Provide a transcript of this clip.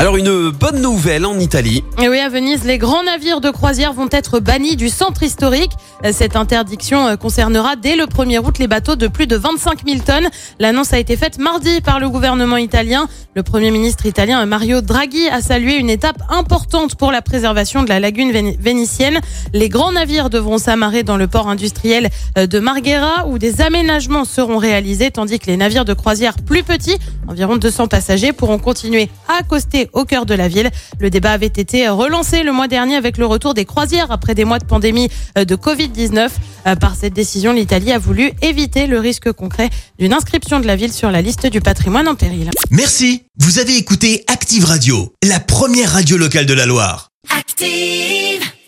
Alors une bonne nouvelle en Italie. Et oui, à Venise, les grands navires de croisière vont être bannis du centre historique. Cette interdiction euh, concernera dès le 1er août les bateaux de plus de 25 000 tonnes. L'annonce a été faite mardi par le gouvernement italien. Le Premier ministre italien Mario Draghi a salué une étape importante pour la préservation de la lagune véni- vénitienne. Les grands navires devront s'amarrer dans le port industriel euh, de Marghera où des aménagements seront réalisés tandis que les navires de croisière plus petits, environ 200 passagers, pourront continuer à accoster au cœur de la ville. Le débat avait été relancé le mois dernier avec le retour des croisières après des mois de pandémie euh, de Covid-19. Euh, Par cette décision, l'Italie a voulu éviter le risque concret d'une inscription de la ville sur la liste du patrimoine en péril. Merci. Vous avez écouté Active Radio, la première radio locale de la Loire. Active.